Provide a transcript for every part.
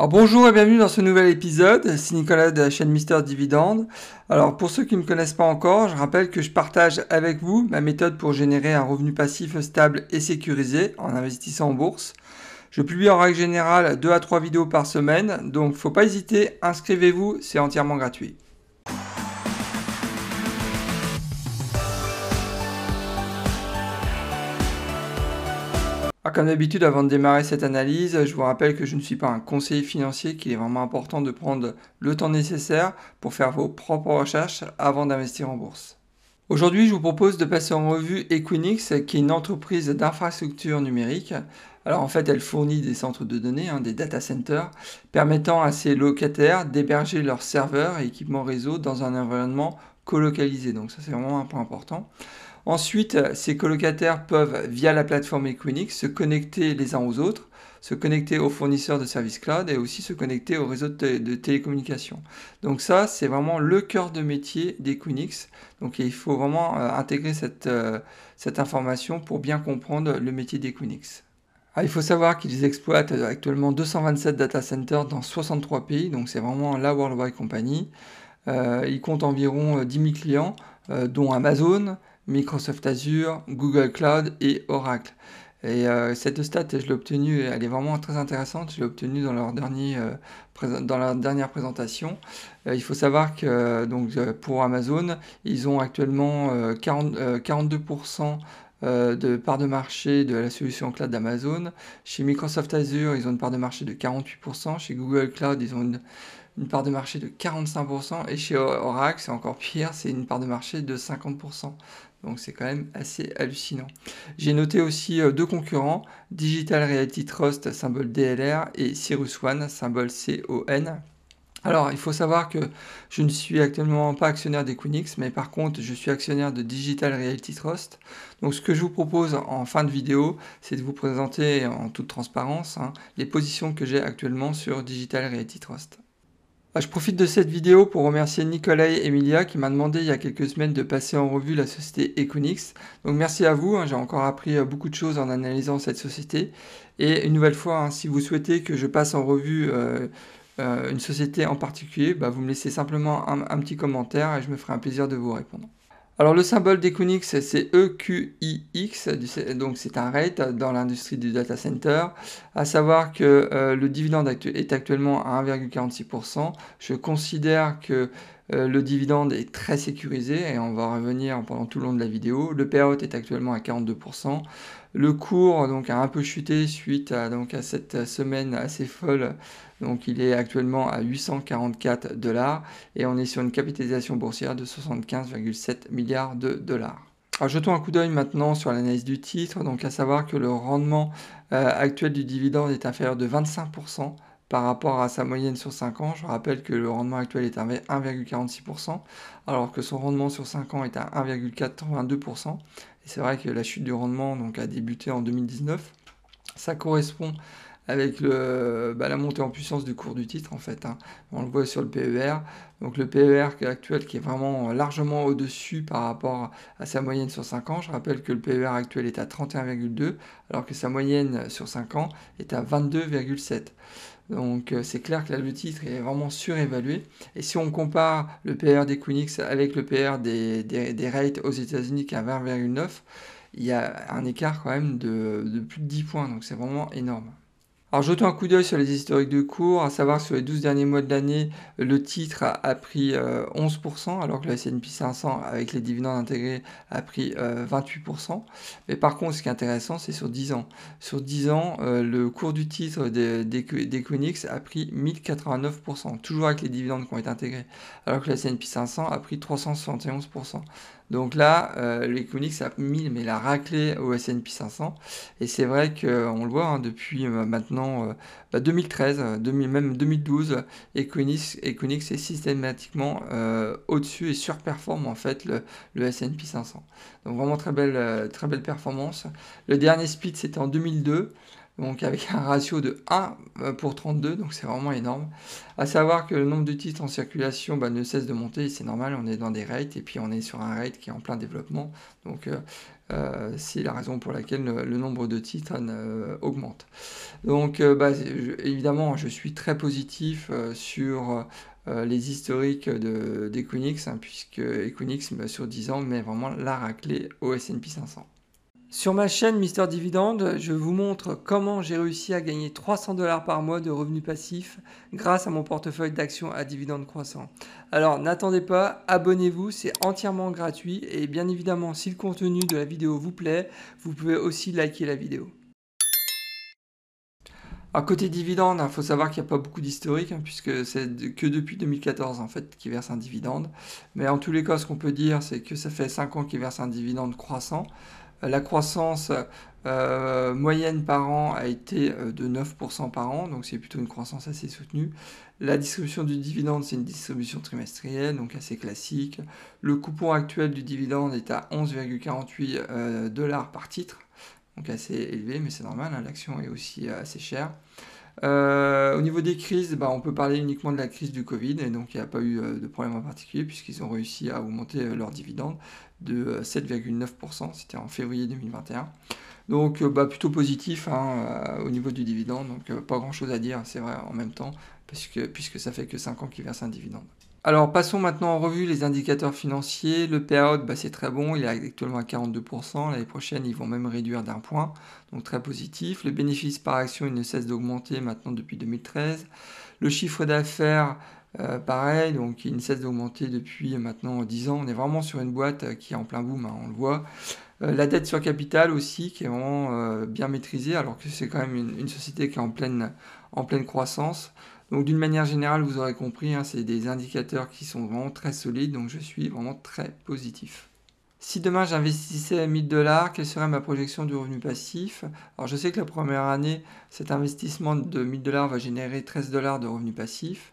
Alors bonjour et bienvenue dans ce nouvel épisode, c'est Nicolas de la chaîne Mister Dividende. Alors pour ceux qui ne me connaissent pas encore, je rappelle que je partage avec vous ma méthode pour générer un revenu passif stable et sécurisé en investissant en bourse. Je publie en règle générale 2 à 3 vidéos par semaine, donc faut pas hésiter, inscrivez-vous, c'est entièrement gratuit. Comme d'habitude, avant de démarrer cette analyse, je vous rappelle que je ne suis pas un conseiller financier, qu'il est vraiment important de prendre le temps nécessaire pour faire vos propres recherches avant d'investir en bourse. Aujourd'hui, je vous propose de passer en revue Equinix, qui est une entreprise d'infrastructure numérique. Alors en fait, elle fournit des centres de données, hein, des data centers, permettant à ses locataires d'héberger leurs serveurs et équipements réseau dans un environnement colocalisé. Donc ça, c'est vraiment un point important. Ensuite, ces colocataires peuvent, via la plateforme Equinix, se connecter les uns aux autres, se connecter aux fournisseurs de services cloud et aussi se connecter au réseau de, télécommunications. Donc ça, c'est vraiment le cœur de métier d'Equinix. Donc il faut vraiment euh, intégrer cette, euh, cette information pour bien comprendre le métier d'Equinix. Ah, il faut savoir qu'ils exploitent actuellement 227 data centers dans 63 pays, donc c'est vraiment la Worldwide Company. Euh, ils comptent environ 10 000 clients, dont Amazon, Microsoft Azure, Google Cloud et Oracle. Et euh, cette stat, je l'ai obtenue, elle est vraiment très intéressante. Je l'ai obtenue dans leur, dernier, euh, dans dernière présentation. Euh, il faut savoir que donc, pour Amazon, ils ont actuellement 40, 42% de part de marché de la solution cloud d'Amazon. Chez Microsoft Azure, ils ont une part de marché de 48%. Chez Google Cloud, ils ont une, une part de marché de 45%. Et chez Oracle, c'est encore pire, c'est une part de marché de 50%. Donc c'est quand même assez hallucinant. J'ai noté aussi euh, deux concurrents, Digital Reality Trust, symbole DLR, et Cirrus One, symbole CON. Alors, il faut savoir que je ne suis actuellement pas actionnaire d'Equinix, mais par contre, je suis actionnaire de Digital Reality Trust. Donc, ce que je vous propose en fin de vidéo, c'est de vous présenter en toute transparence hein, les positions que j'ai actuellement sur Digital Reality Trust. Ah, je profite de cette vidéo pour remercier Nicolas et Emilia qui m'a demandé il y a quelques semaines de passer en revue la société Equinix. Donc merci à vous, hein, j'ai encore appris euh, beaucoup de choses en analysant cette société. Et une nouvelle fois, hein, si vous souhaitez que je passe en revue euh, euh, une société en particulier, bah, vous me laissez simplement un petit commentaire et je me ferai un plaisir de vous répondre. Alors le symbole d'Equinix, c'est EQIX, donc c'est un rate dans l'industrie du data center. À savoir que euh, le dividende est actuellement à 1,46%. Je considère que euh, le dividende est très sécurisé et on va revenir pendant tout le long de la vidéo. Le payout est actuellement à 42%. Le cours donc, a un peu chuté suite à, cette semaine assez folle. Donc il est actuellement à 844 dollars et on est sur une capitalisation boursière de 75,7 milliards de dollars. Jetons un coup d'œil maintenant sur l'analyse du titre, donc à savoir que le rendement euh, actuel du dividende est inférieur de 25% par rapport à sa moyenne sur 5 ans. Je rappelle que le rendement actuel est à 1,46%, alors que son rendement sur 5 ans est à 1,82%. C'est vrai que la chute du rendement donc, a débuté en 2019. Ça correspond avec bah, la montée en puissance du cours du titre en fait. Hein. On le voit sur le PER. Donc le PER actuel qui est vraiment largement au-dessus par rapport à sa moyenne sur 5 ans. Je rappelle que le PER actuel est à 31,2 alors que sa moyenne sur 5 ans est à 22,7. Donc euh, c'est clair que là le titre est vraiment surévalué. Et si on compare le PER d'Equinix avec le PER des, des, rates aux États-Unis qui est à 20,9, il y a un écart quand même de, de plus de 10 points. Donc c'est vraiment énorme. Alors jetons un coup d'œil sur les historiques de cours, à savoir que sur les 12 derniers mois de l'année, le titre a, pris 11%, euh, alors que le S&P 500 avec les dividendes intégrés a pris 28%. Euh, Mais par contre, ce qui est intéressant, c'est sur 10 ans. Sur 10 ans, euh, le cours du titre d'Equinix a pris 1089%, toujours avec les dividendes qui ont été intégrés, alors que le S&P 500 a pris 371%. Donc là, euh, a mis mais la raclée au S&P 500. Et c'est vrai qu'on le voit hein, depuis euh, maintenant 2013, euh, bah, même 2012, Equinix, Equinix est systématiquement au-dessus et surperforme en fait le, le S&P 500. Donc vraiment très belle, très belle performance. Le dernier split c'était en 2002. Donc avec un ratio de 1 euh, pour 32, donc c'est vraiment énorme. À savoir que le nombre de titres en circulation bah, ne cesse de monter, c'est normal, on est dans des rates, et puis on est sur un rate qui est en plein développement, donc euh, euh, c'est la raison pour laquelle le, nombre de titres augmente. Donc bah, évidemment, je suis très positif sur les historiques d'Equinix, hein, puisque Equinix bah, sur 10 ans met vraiment la raclée au S&P 500. Sur ma chaîne Mister Dividende, je vous montre comment j'ai réussi à gagner 300 dollars par mois de revenus passifs grâce à mon portefeuille d'actions à dividendes croissants. Alors n'attendez pas, abonnez-vous, c'est entièrement gratuit et bien évidemment si le contenu de la vidéo vous plaît, vous pouvez aussi liker la vidéo. À côté dividende, il hein, faut savoir qu'il n'y a pas beaucoup d'historique, hein, puisque c'est que depuis 2014 en fait qui verse un dividende. Mais en tous les cas, ce qu'on peut dire, c'est que ça fait 5 ans qu'il verse un dividende croissant. La croissance euh, moyenne par an a été euh, de 9% par an, donc c'est plutôt une croissance assez soutenue. La distribution du dividende, c'est une distribution trimestrielle, donc assez classique. Le coupon actuel du dividende est à 11,48 euh, dollars par titre, donc assez élevé, mais c'est normal, hein, l'action est aussi assez chère. Au niveau des crises, bah, on peut parler uniquement de la crise du Covid, et donc il n'y a pas eu de problème en particulier, puisqu'ils ont réussi à augmenter leur dividende de 7,9%, c'était en février 2021. Donc euh, bah, plutôt positif hein, euh, au niveau du dividende, donc euh, pas grand chose à dire, c'est vrai en même temps, puisque ça fait que 5 ans qu'ils versent un dividende. Alors passons maintenant en revue les indicateurs financiers. Le payout, bah, c'est très bon, il est actuellement à 42%. L'année prochaine, ils vont même réduire d'un point, donc très positif. Le bénéfice par action, il ne cesse d'augmenter maintenant depuis 2013. Le chiffre d'affaires, euh, pareil, donc il ne cesse d'augmenter depuis maintenant 10 ans. On est vraiment sur une boîte qui est en plein boom, hein, on le voit. Euh, la dette sur capital aussi, qui est vraiment euh, bien maîtrisée, alors que c'est quand même une, société qui est en pleine croissance. Donc d'une manière générale, vous aurez compris, hein, c'est des indicateurs qui sont vraiment très solides, donc je suis vraiment très positif. Si demain j'investissais 1000 dollars, quelle serait ma projection du revenu passif Alors je sais que la première année, cet investissement de 1000 dollars va générer 13 dollars de revenus passifs.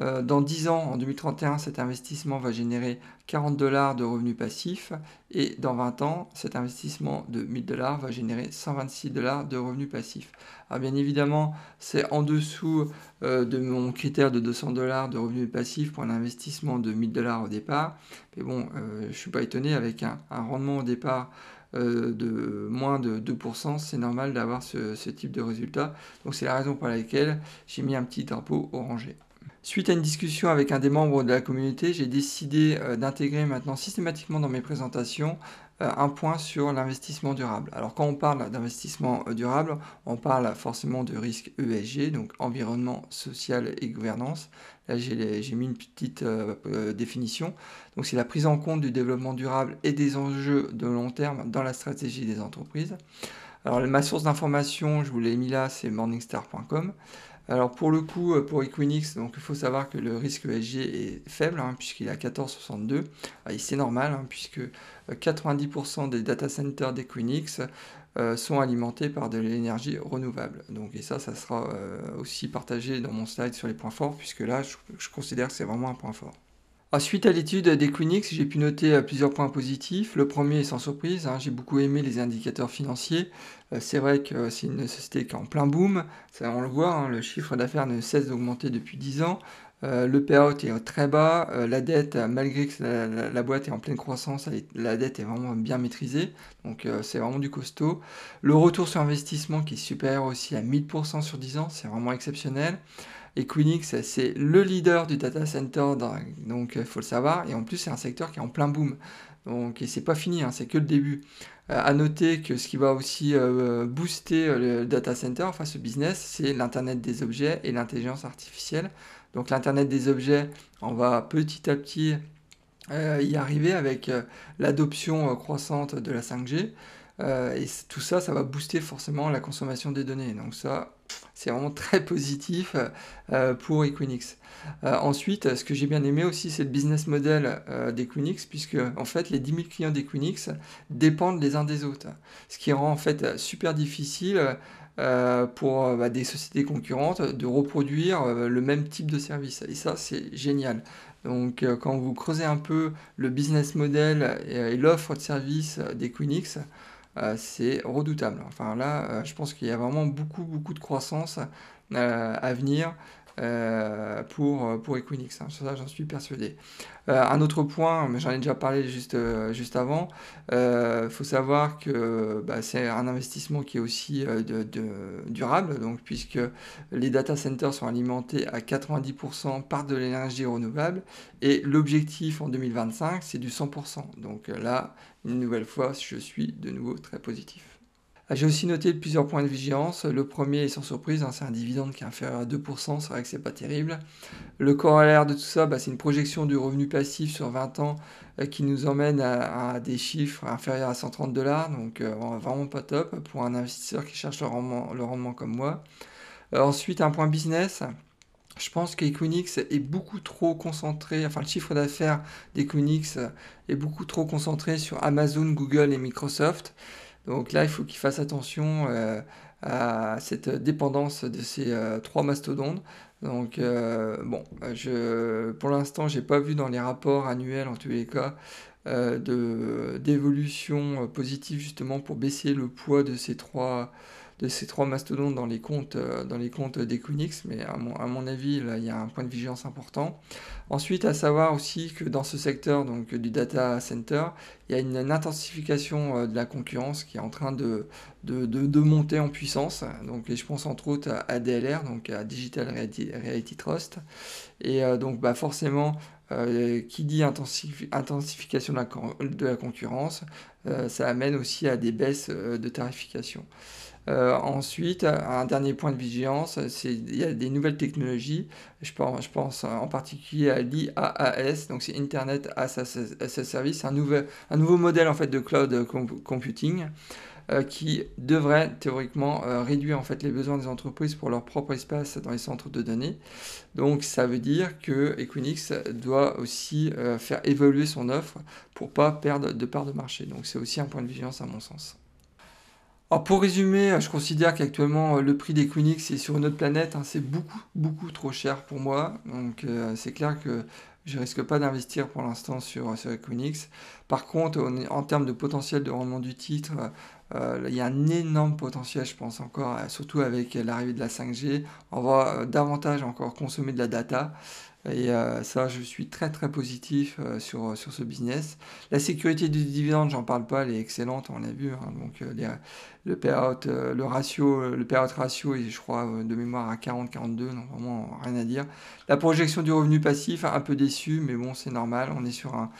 Euh, dans 10 ans, en 2031, cet investissement va générer 40 dollars de revenus passifs et dans 20 ans, cet investissement de 1000 dollars va générer 126 dollars de revenus passifs. Alors bien évidemment, c'est en dessous euh, de mon critère de 200 dollars de revenus passifs pour un investissement de 1000 dollars au départ. Mais bon, euh, je ne suis pas étonné avec un, rendement au départ de moins de 2%, c'est normal d'avoir ce, ce, type de résultat. Donc c'est la raison pour laquelle j'ai mis un petit drapeau orangé. Suite à une discussion avec un des membres de la communauté, j'ai décidé euh, d'intégrer maintenant systématiquement dans mes présentations euh, un point sur l'investissement durable. Alors quand on parle d'investissement euh, durable, on parle forcément de risque ESG, donc environnement, social et gouvernance. Là j'ai mis une petite définition. Donc c'est la prise en compte du développement durable et des enjeux de long terme dans la stratégie des entreprises. Alors ma source d'information, je vous l'ai mis là, c'est morningstar.com. Alors pour le coup, euh, pour Equinix, donc il faut savoir que le risque ESG est faible, hein, puisqu'il est à 14,62. Et c'est normal, hein, puisque 90% euh, des data centers d'Equinix euh, sont alimentés par de l'énergie renouvelable. Donc, et ça, ça sera aussi partagé dans mon slide sur les points forts, puisque là, je considère que c'est vraiment un point fort. Suite à l'étude d'Equinix, j'ai pu noter euh, plusieurs points positifs. Le premier est sans surprise, hein, j'ai beaucoup aimé les indicateurs financiers. Euh, c'est vrai que c'est une société qui est en plein boom, ça, on le voit, hein, le chiffre d'affaires ne cesse d'augmenter depuis 10 ans. Euh, le payout est très bas, la dette, malgré que la, boîte est en pleine croissance, la dette est vraiment bien maîtrisée, donc c'est vraiment du costaud. Le retour sur investissement qui est supérieur aussi à 1000% sur 10 ans, c'est vraiment exceptionnel. Equinix, c'est le leader du data center, donc il faut le savoir. Et en plus, c'est un secteur qui est en plein boom. Donc, et c'est pas fini, hein, c'est que le début. Euh, à noter que ce qui va aussi euh, booster euh, le data center, enfin ce business, c'est l'Internet des objets et l'intelligence artificielle. Donc l'Internet des objets, on va petit à petit y arriver avec l'adoption croissante de la 5G. et tout ça, ça va booster forcément la consommation des données. Donc ça, c'est vraiment très positif euh, pour Equinix. Euh, ensuite, ce que j'ai bien aimé aussi, c'est le business model euh, d'Equinix, puisque en fait, les 10 000 clients d'Equinix dépendent les uns des autres. Ce qui rend en fait super difficile pour bah, des sociétés concurrentes de reproduire le même type de service. Et ça, c'est génial. Donc, quand vous creusez un peu le business model et, l'offre de service d'Equinix, c'est redoutable. Enfin là, je pense qu'il y a vraiment beaucoup, beaucoup de croissance à venir. Euh, pour, euh, pour Equinix. Hein. Ça, j'en suis persuadé. Euh, un autre point, mais j'en ai déjà parlé juste, juste avant, il faut savoir que bah, c'est un investissement qui est aussi durable, donc, puisque les data centers sont alimentés à 90% par de l'énergie renouvelable, et l'objectif en 2025, c'est du 100%. Donc là, une nouvelle fois, je suis de nouveau très positif. Ah, j'ai aussi noté plusieurs points de vigilance. Le premier est sans surprise, hein, c'est un dividende qui est inférieur à 2%, c'est vrai que c'est pas terrible. Le corollaire de tout ça, bah, c'est une projection du revenu passif sur 20 ans euh, qui nous emmène à, des chiffres inférieurs à 130 dollars, donc euh, vraiment pas top pour un investisseur qui cherche le rendement, comme moi. Euh, ensuite, un point business. Je pense qu'Equinix est beaucoup trop concentré, enfin le chiffre d'affaires d'Equinix est beaucoup trop concentré sur Amazon, Google et Microsoft. Donc là, il faut qu'il fasse attention euh, à cette dépendance de ces euh, trois mastodontes. Donc euh, bon, je, pour l'instant, j'ai pas vu dans les rapports annuels, en tous les cas, d'évolution positive justement pour baisser le poids de ces trois de ces trois mastodontes dans les comptes, euh, dans les comptes mais à mon, avis, là, il y a un point de vigilance important. Ensuite, à savoir aussi que dans ce secteur donc, du data center, il y a une, intensification euh, de la concurrence qui est en train de, monter en puissance. Donc, je pense entre autres à DLR, donc à Digital Reality, Trust. Et euh, donc, bah, forcément, qui dit intensification de la concurrence, ça amène aussi à des baisses de tarification. Euh, ensuite, un dernier point de vigilance, c'est il y a des nouvelles technologies. Je pense, en particulier à l'IaaS, donc c'est Internet as a Service, un, nouvel, un nouveau modèle en fait de cloud computing euh, qui devrait théoriquement euh, réduire en fait les besoins des entreprises pour leur propre espace dans les centres de données. Donc ça veut dire que Equinix doit aussi faire évoluer son offre pour pas perdre de part de marché. Donc c'est aussi un point de vigilance à mon sens. Alors pour résumer, je considère qu'actuellement euh, le prix d'Equinix est sur une autre planète, hein. c'est beaucoup beaucoup trop cher pour moi, donc euh, c'est clair que je risque pas d'investir pour l'instant sur, sur Equinix. Par contre, en termes de potentiel de rendement du titre, euh, il y a un énorme potentiel, je pense encore, surtout avec l'arrivée de la 5G. On va davantage encore consommer de la data. Et euh, ça, je suis très très positif euh, sur, sur ce business. La sécurité du dividende, j'en parle pas, elle est excellente, on l'a vu. Hein. donc euh, le payout, le ratio, le payout ratio est, je crois, de mémoire à 40-42, donc vraiment rien à dire. La projection du revenu passif, un peu déçu, mais bon, c'est normal. On est sur un,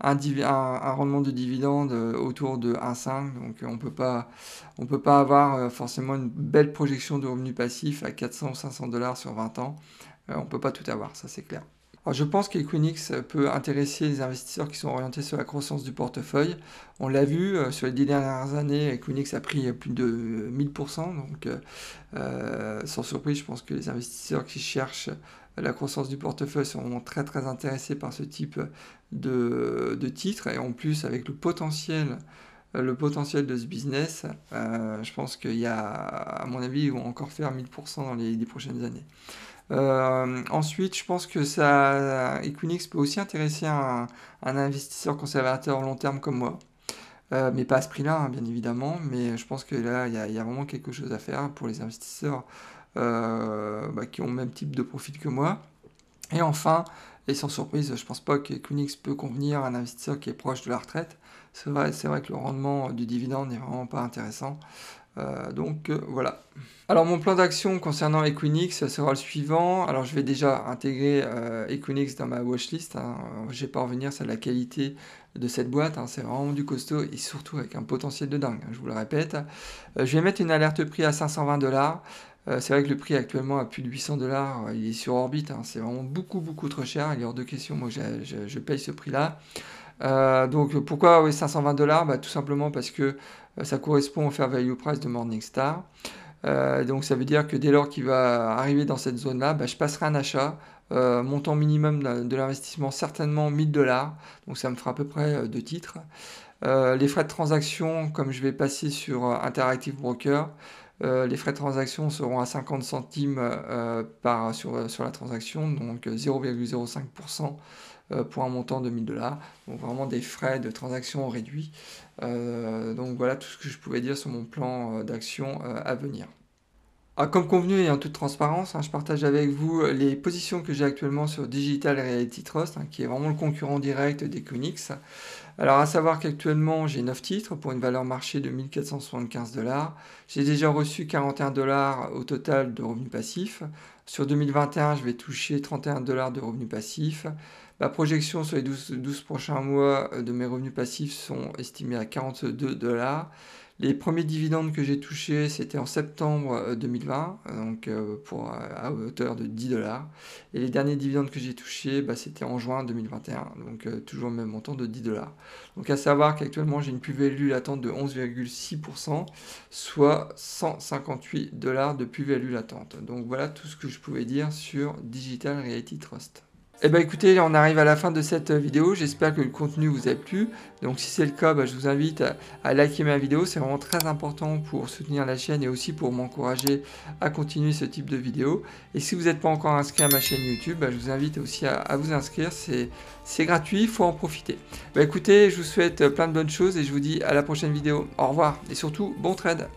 un, un, rendement de dividende autour de 1,5, donc on peut pas, on peut pas avoir forcément une belle projection de revenu passif à 400 ou 500 dollars sur 20 ans. Euh, on ne peut pas tout avoir, ça c'est clair. je pense qu'Equinix peut intéresser les investisseurs qui sont orientés sur la croissance du portefeuille. On l'a vu, euh, sur les dix dernières années, Equinix a pris plus de 1000%. Donc, euh, sans surprise, je pense que les investisseurs qui cherchent la croissance du portefeuille sont très très intéressés par ce type de, de titre. Et en plus, avec le potentiel de ce business, je pense qu'il y a, à mon avis, ils vont encore faire 1000% dans les 10 prochaines années. Euh, ensuite, je pense que ça, Equinix peut aussi intéresser un, investisseur conservateur long terme comme moi. Euh, mais pas à ce prix-là, hein, bien évidemment. Mais je pense que là, il y, a vraiment quelque chose à faire pour les investisseurs euh, bah, qui ont le même type de profil que moi. Et enfin, et sans surprise, je pense pas qu'Equinix peut convenir à un investisseur qui est proche de la retraite. C'est vrai que le rendement du dividende n'est vraiment pas intéressant. Euh, donc euh, voilà. Alors mon plan d'action concernant Equinix sera le suivant. Alors je vais déjà intégrer euh, Equinix dans ma watchlist. Hein. Je vais pas revenir sur la qualité de cette boîte. Hein. C'est vraiment du costaud et surtout avec un potentiel de dingue. Hein, je vous le répète. je vais mettre une alerte prix à 520 dollars. c'est vrai que le prix actuellement à plus de 800 dollars, il est sur orbite. C'est vraiment beaucoup beaucoup trop cher. Il est hors de question. Moi je, paye ce prix-là. Donc pourquoi 520 dollars? Bah, Tout simplement parce que euh, ça correspond au fair value price de Morningstar. Euh, donc ça veut dire que dès lors qu'il va arriver dans cette zone-là, bah, je passerai un achat, euh, montant minimum de, l'investissement certainement 1000 dollars, donc ça me fera à peu près deux titres. les frais de transaction, comme je vais passer sur Interactive Broker, les frais de transaction seront à 50 centimes par, sur, sur la transaction, donc 0,05% pour un montant de 1000 dollars. Donc vraiment des frais de transaction réduits. donc voilà tout ce que je pouvais dire sur mon plan d'action à venir. Ah, comme convenu et en toute transparence, hein, je partage avec vous les positions que j'ai actuellement sur Digital Reality Trust, hein, qui est vraiment le concurrent direct d'Equinix. Alors à savoir qu'actuellement j'ai 9 titres pour une valeur marché de 1475 dollars. J'ai déjà reçu 41 dollars au total de revenus passifs. Sur 2021, je vais toucher 31 dollars de revenus passifs. Ma projection sur les 12, 12 prochains mois de mes revenus passifs sont estimés à 42 dollars. Les premiers dividendes que j'ai touchés, c'était en septembre 2020, euh, donc euh, pour, euh, à hauteur de 10 dollars. Et les derniers dividendes que j'ai touchés, bah, c'était en juin 2021, donc toujours le même montant de 10 dollars. Donc à savoir qu'actuellement, j'ai une plus-value latente de 11,6%, soit 158 dollars de plus-value latente. Donc voilà tout ce que je pouvais dire sur Digital Reality Trust. Eh bien écoutez, on arrive à la fin de cette vidéo, j'espère que le contenu vous a plu. Donc si c'est le cas, bah, je vous invite à, liker ma vidéo, c'est vraiment très important pour soutenir la chaîne et aussi pour m'encourager à continuer ce type de vidéo. Et si vous n'êtes pas encore inscrit à ma chaîne YouTube, bah, je vous invite aussi à, vous inscrire, c'est gratuit, il faut en profiter. Bah, écoutez, je vous souhaite plein de bonnes choses et je vous dis à la prochaine vidéo. Au revoir et surtout, bon trade